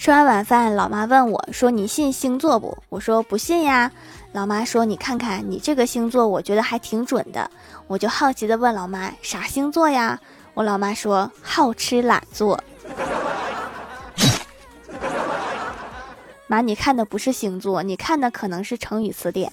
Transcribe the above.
吃完晚饭老妈问我说你信星座不？我说不信呀。老妈说你看看你这个星座我觉得还挺准的。我就好奇的问老妈啥星座呀？我老妈说好吃懒做。妈你看的不是星座你看的可能是成语词典。